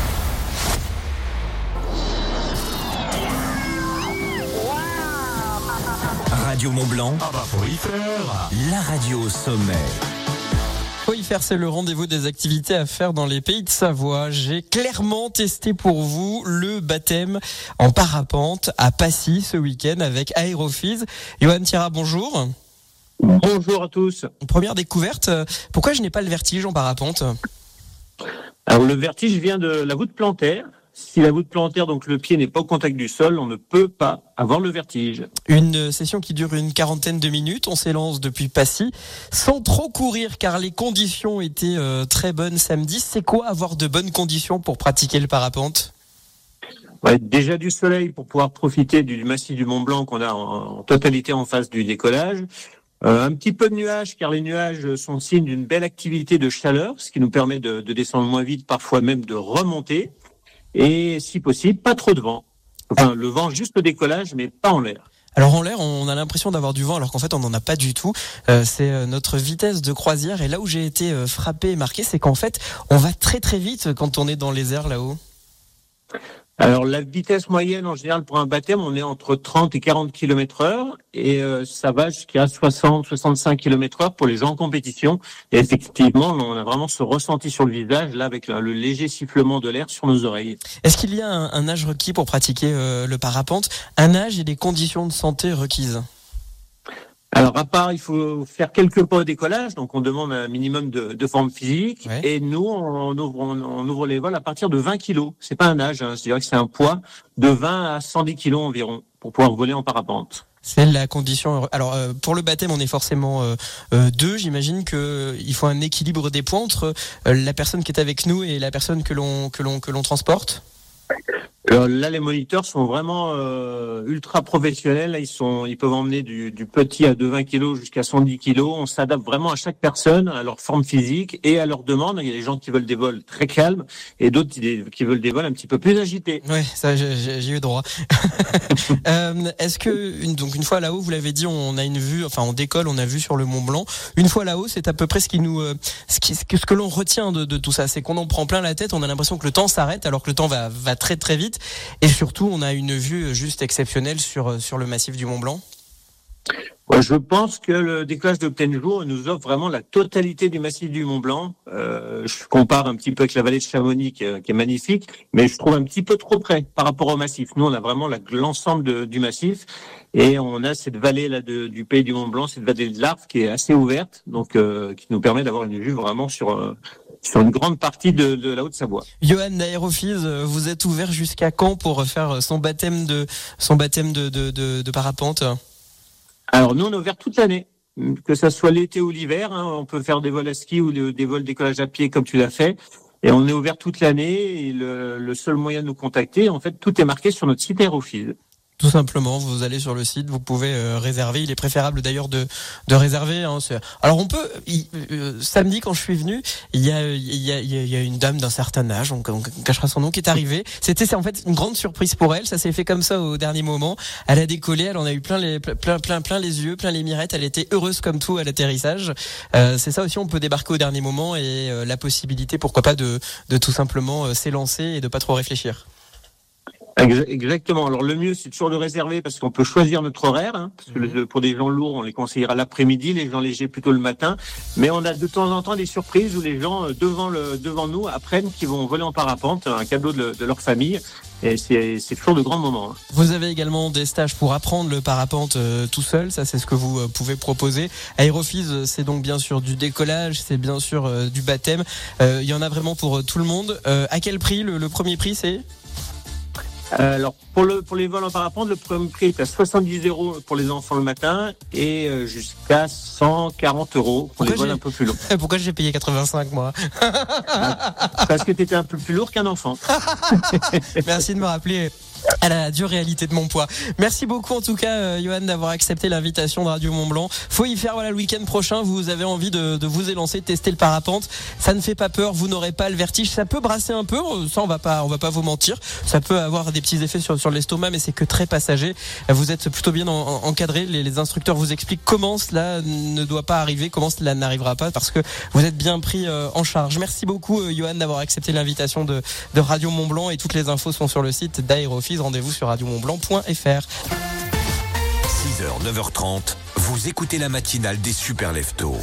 Radio Mont Blanc. Ah bah faut y faire. La radio au sommet. Faut y faire, c'est le rendez-vous des activités à faire dans les pays de Savoie. J'ai clairement testé pour vous le baptême en parapente à Passy ce week-end avec Aérophys. Johan Thira, bonjour. Bonjour à tous. Première découverte, pourquoi je n'ai pas le vertige en parapente? Alors le vertige vient de la voûte plantaire. Si la voûte plantaire, donc le pied n'est pas au contact du sol, on ne peut pas avoir le vertige. Une session qui dure une quarantaine de minutes. On s'élance depuis Passy sans trop courir car les conditions étaient euh, très bonnes samedi. C'est quoi avoir de bonnes conditions pour pratiquer le parapente? Ouais, Déjà du soleil pour pouvoir profiter du massif du Mont Blanc qu'on a en, en, totalité en face du décollage. Euh, un petit peu de nuages, car les nuages sont signe d'une belle activité de chaleur, ce qui nous permet de, de descendre moins vite, parfois même de remonter et si possible, pas trop de vent. Enfin, le vent juste au décollage, mais pas en l'air. Alors en l'air, on a l'impression d'avoir du vent, alors qu'en fait, on n'en a pas du tout. Euh, c'est euh, notre vitesse de croisière. Et là où j'ai été euh, frappé et marqué, c'est qu'en fait, on va très très vite quand on est dans les airs là-haut. Alors la vitesse moyenne en général pour un baptême, on est entre 30 et 40 km heure et euh, ça va jusqu'à 60, 65 km heure pour les gens en compétition. Et effectivement, on a vraiment ce ressenti sur le visage là avec le, léger sifflement de l'air sur nos oreilles. Est-ce qu'il y a un, un, âge requis pour pratiquer euh, le parapente? Un âge et des conditions de santé requises? Alors à part, il faut faire quelques pas au décollage, donc on demande un minimum de, de forme physique. Ouais. Et nous, on ouvre, on, on, ouvre les vols à partir de 20 kilos. C'est pas un âge, hein, c'est-à-dire que c'est un poids de 20 à 110 kilos environ pour pouvoir voler en parapente. C'est la condition. Alors euh, pour le baptême, on est forcément euh, euh, deux. J'imagine que il faut un équilibre des points entre la personne qui est avec nous et la personne que l'on que l'on que l'on transporte. Alors là, les moniteurs sont vraiment euh, ultra professionnels. Ils sont, ils peuvent emmener du, du petit à de 20 kg jusqu'à 110 kg. On s'adapte vraiment à chaque personne, à leur forme physique et à leur demande. Il y a des gens qui veulent des vols très calmes et d'autres qui veulent des vols un petit peu plus agités. Oui, ça, j'ai eu droit. <laughs> euh, Est-ce que une, donc une fois là-haut, vous l'avez dit, on a une vue, enfin on décolle, on a vu sur le Mont Blanc. Une fois là-haut, c'est à peu près ce qui nous, euh, ce, qui, ce que l'on retient de, de tout ça, c'est qu'on en prend plein la tête. On a l'impression que le temps s'arrête alors que le temps va, va très très vite. Et surtout, on a une vue juste exceptionnelle sur, sur le massif du Mont Blanc. Je pense que le décollage de plein jour nous offre vraiment la totalité du massif du Mont Blanc. Euh, je compare un petit peu avec la vallée de Chamonix qui est, magnifique, mais je trouve un petit peu trop près par rapport au massif. Nous, on a vraiment l'ensemble du massif et on a cette vallée là du pays du Mont Blanc, cette vallée de l'Arve qui est assez ouverte, donc euh, qui nous permet d'avoir une vue vraiment sur euh, sur une grande partie de, de la Haute-Savoie. Johan d'Aérophys, vous êtes ouvert jusqu'à quand pour faire son baptême de son baptême de, de, de, de parapente? Alors nous on est ouvert toute l'année, que ça soit l'été ou l'hiver. Hein, on peut faire des vols à ski ou des vols décollage à pied comme tu l'as fait. Et on est ouvert toute l'année. Et le, le, seul moyen de nous contacter, en fait, tout est marqué sur notre site Aérophys. Tout simplement, vous allez sur le site, vous pouvez euh, réserver. Il est préférable d'ailleurs de, de réserver. Hein, Alors on peut. Euh, samedi quand je suis venu, il y a, il y a, y a une dame d'un certain âge, on, on, cachera son nom, qui est arrivée. C'était en fait une grande surprise pour elle. Ça s'est fait comme ça au dernier moment. Elle a décollé, elle en a eu plein les plein plein plein les yeux, plein les mirettes. Elle était heureuse comme tout à l'atterrissage. Euh, C'est ça aussi, on peut débarquer au dernier moment et euh, la possibilité, pourquoi pas, de, de tout simplement euh, s'élancer et de pas trop réfléchir. Exactement. Alors le mieux, c'est toujours de réserver parce qu'on peut choisir notre horaire. Hein, parce que mmh. le, pour des gens lourds, on les conseillera l'après-midi, les gens légers plutôt le matin. Mais on a de temps en temps des surprises où les gens euh, devant le devant nous apprennent qu'ils vont voler en parapente, un cadeau de, de leur famille. Et c'est toujours de grands moments. Hein. Vous avez également des stages pour apprendre le parapente euh, tout seul. Ça, c'est ce que vous euh, pouvez proposer. Aérophys, euh, c'est donc bien sûr du décollage, c'est bien sûr euh, du baptême. Il y en a vraiment pour tout le monde. à quel prix? Le, le premier prix, c'est? Euh, alors pour le pour les vols en parapente, le premier prix est à 70 euros pour les enfants le matin et euh, jusqu'à 140 euros pour Pourquoi les vols un peu plus lourds. <laughs> Pourquoi j'ai payé 85 moi <laughs> Parce que tu étais un peu plus lourd qu'un enfant. <laughs> Merci de me rappeler à la dure réalité de mon poids. Merci beaucoup en tout cas, euh, Johan, d'avoir accepté l'invitation de Radio Mont Blanc. Faut y faire voilà le week-end prochain. Vous avez envie de, de, vous élancer, de tester le parapente. Ça ne fait pas peur. Vous n'aurez pas le vertige. Ça peut brasser un peu. Ça, on va pas, on va pas vous mentir. Ça peut avoir des petits effets sur, sur l'estomac, mais c'est que très passager. Vous êtes plutôt bien en, en, encadré. Les, instructeurs vous expliquent comment cela ne doit pas arriver, comment cela n'arrivera pas, parce que vous êtes bien pris euh, en charge. Merci beaucoup, euh, Johan, d'avoir accepté l'invitation de, de Radio Mont Blanc et toutes les infos sont sur le site Rendez-vous sur radiomontblanc.fr. 6h, 9h30, vous écoutez la matinale des Super Leftos.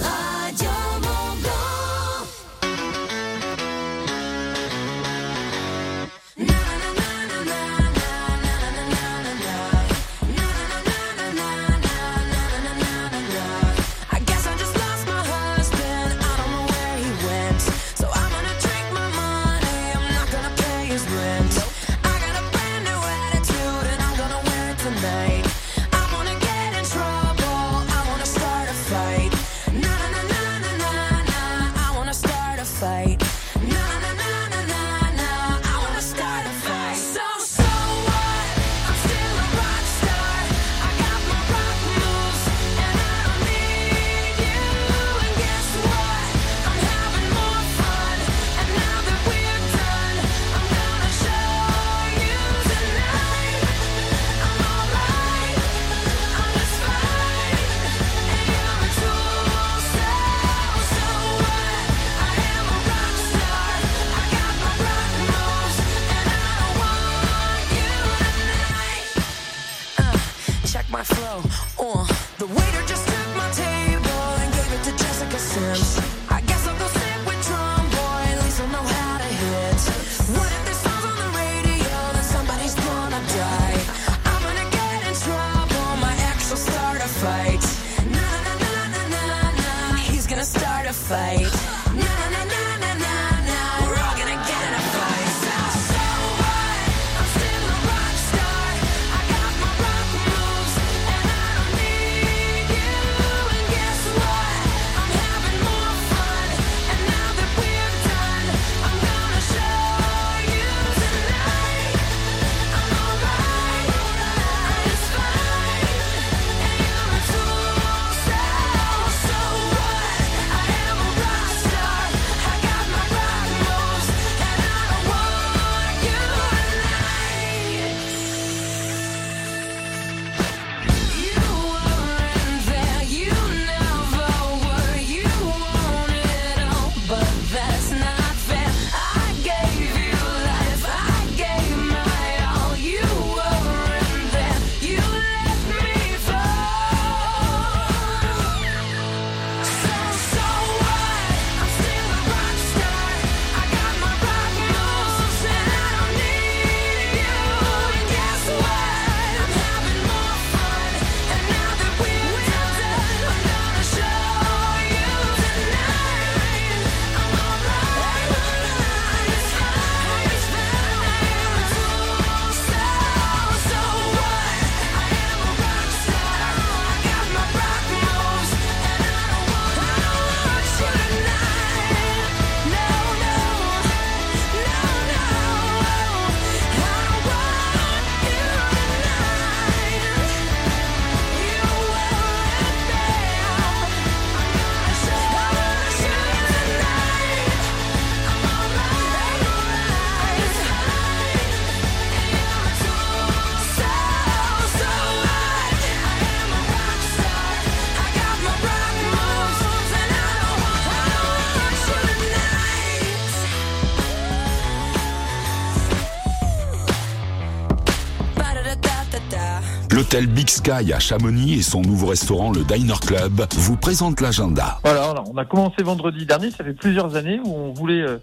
Big Sky à Chamonix et son nouveau restaurant, le Diner Club, vous présente l'agenda. Voilà, on a commencé vendredi dernier, ça fait plusieurs années où on voulait euh,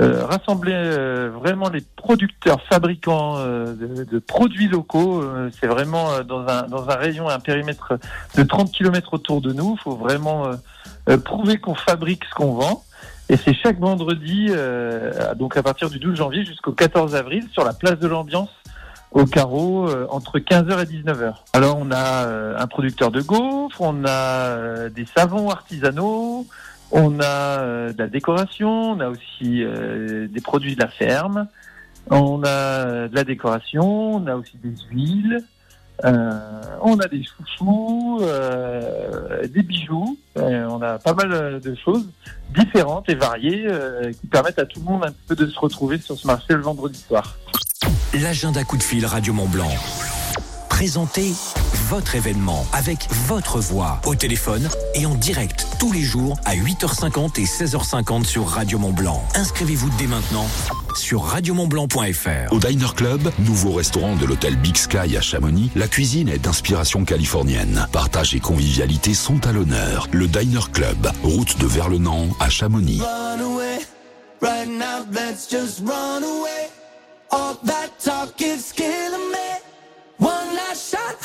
euh, rassembler euh, vraiment les producteurs, fabricants de, produits locaux. C'est vraiment dans, un, dans un rayon, un périmètre de 30 km autour de nous. Il faut vraiment prouver qu'on fabrique ce qu'on vend. Et c'est chaque vendredi, donc à partir du 12 janvier jusqu'au 14 avril, sur la place de l'ambiance au carreau euh, entre 15h et 19h. Alors on a euh, un producteur de gaufres, on a euh, des savons artisanaux, on a euh, de la décoration, on a aussi euh, des produits de la ferme, on a de la décoration, on a aussi des huiles. on a des chouchous, des bijoux, on a pas mal de choses différentes et variées qui permettent à tout le monde un peu de se retrouver sur ce marché le vendredi soir l'agenda coup de fil Radio Mont Blanc. Présentez votre événement avec votre voix au téléphone et en direct tous les jours à 8h50 et 16h50 sur Radio Mont Blanc. Inscrivez-vous dès maintenant sur radiomontblanc.fr. Au Diner Club, nouveau restaurant de l'hôtel Big Sky à Chamonix, la cuisine est d'inspiration californienne. Partage et convivialité sont à l'honneur. Le Diner Club, route de Verlenan à Chamonix. Run away, let's just run away. All that talk is killing me. One last shot,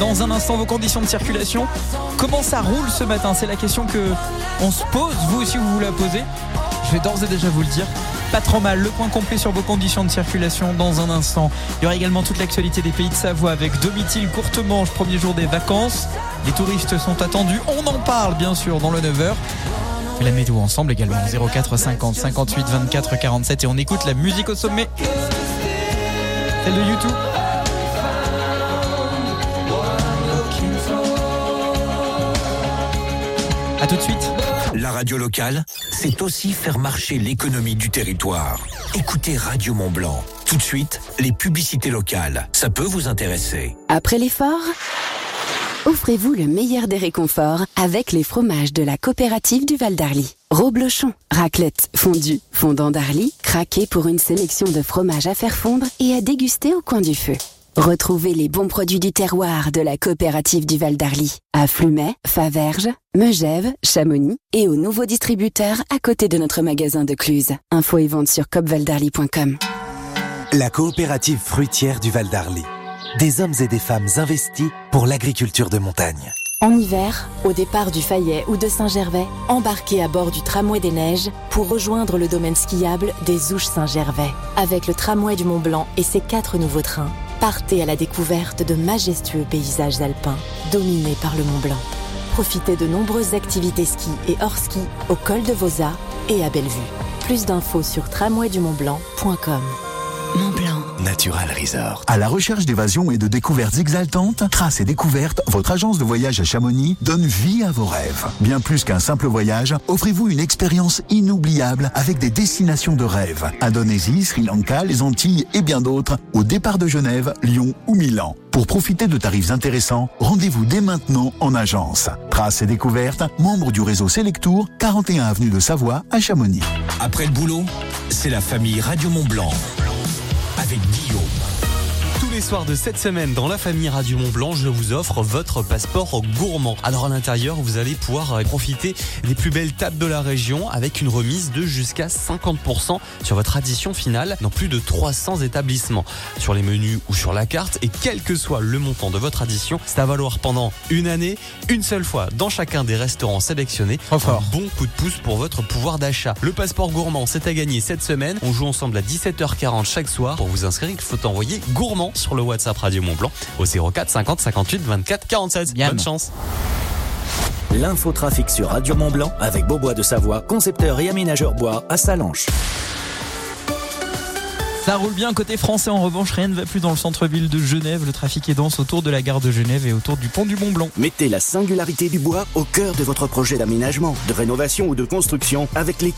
Dans un instant, vos conditions de circulation. Comment ça roule ce matin C'est la question que on se pose. Vous aussi, vous vous la posez. Je vais d'ores et déjà vous le dire. Pas trop mal. Le point complet sur vos conditions de circulation dans un instant. Il y aura également toute l'actualité des pays de Savoie avec Domitil courte manche, premier jour des vacances. Les touristes sont attendus. On en parle bien sûr dans le 9h. Et La météo ensemble également 04 50 58 24 47 et on écoute la musique au sommet. Celle de YouTube. A tout de suite. La radio locale, c'est aussi faire marcher l'économie du territoire. Écoutez Radio Mont Blanc. Tout de suite, les publicités locales. Ça peut vous intéresser. Après l'effort, offrez-vous le meilleur des réconforts avec les fromages de la coopérative du Val d'Arly. Roblochon, raclette, fondue, fondant d'Arly, craqué pour une sélection de fromages à faire fondre et à déguster au coin du feu. Retrouvez les bons produits du terroir de la coopérative du Val d'Arly à Flumet, Faverges, Megève, Chamonix et aux nouveaux distributeurs à côté de notre magasin de Cluse. Info et vente sur copvaldarly.com. La coopérative fruitière du Val d'Arly. Des hommes et des femmes investis pour l'agriculture de montagne. En hiver, au départ du Fayet ou de Saint-Gervais, embarquez à bord du tramway des neiges pour rejoindre le domaine skiable des Ouches Saint-Gervais. Avec le tramway du Mont Blanc et ses quatre nouveaux trains, partez à la découverte de majestueux paysages alpins dominés par le Mont Blanc. Profitez de nombreuses activités ski et hors ski au col de Vosa et à Bellevue. Plus d'infos sur tramwaydumontblanc.com. Natural Resort. À la recherche d'évasion et de découvertes exaltantes, Traces et Découvertes, votre agence de voyage à Chamonix, donne vie à vos rêves. Bien plus qu'un simple voyage, offrez-vous une expérience inoubliable avec des destinations de rêve. Indonésie, Sri Lanka, les Antilles et bien d'autres, au départ de Genève, Lyon ou Milan. Pour profiter de tarifs intéressants, rendez-vous dès maintenant en agence. Traces et Découvertes, membre du réseau Selectour, 41 avenue de Savoie à Chamonix. Après le boulot, c'est la famille Radio Mont Blanc. Soirs de cette semaine dans la famille Radio Mont Blanc, je vous offre votre passeport gourmand. Alors à l'intérieur, vous allez pouvoir euh, profiter des plus belles tables de la région avec une remise de jusqu'à 50% sur votre addition finale dans plus de 300 établissements. Sur les menus ou sur la carte et quel que soit le montant de votre addition, c'est à valoir pendant une année, une seule fois dans chacun des restaurants sélectionnés. Un bon coup de pouce pour votre pouvoir d'achat. Le passeport gourmand, c'est à gagner cette semaine. On joue ensemble à 17h40 chaque soir. Pour vous inscrire, il faut envoyer gourmand sur le WhatsApp Radio Mont Blanc au 04 50 58 24 47. Bonne chance. L'infotrafic sur Radio Mont Blanc avec Beaubois de Savoie, concepteur et aménageur bois à Salanches. Ça roule bien côté français. En revanche, rien ne va plus dans le centre-ville de Genève. Le trafic est dense autour de la gare de Genève et autour du pont du Mont Blanc. Mettez la singularité du bois au cœur de votre projet d'aménagement, de rénovation ou de construction avec l'équipe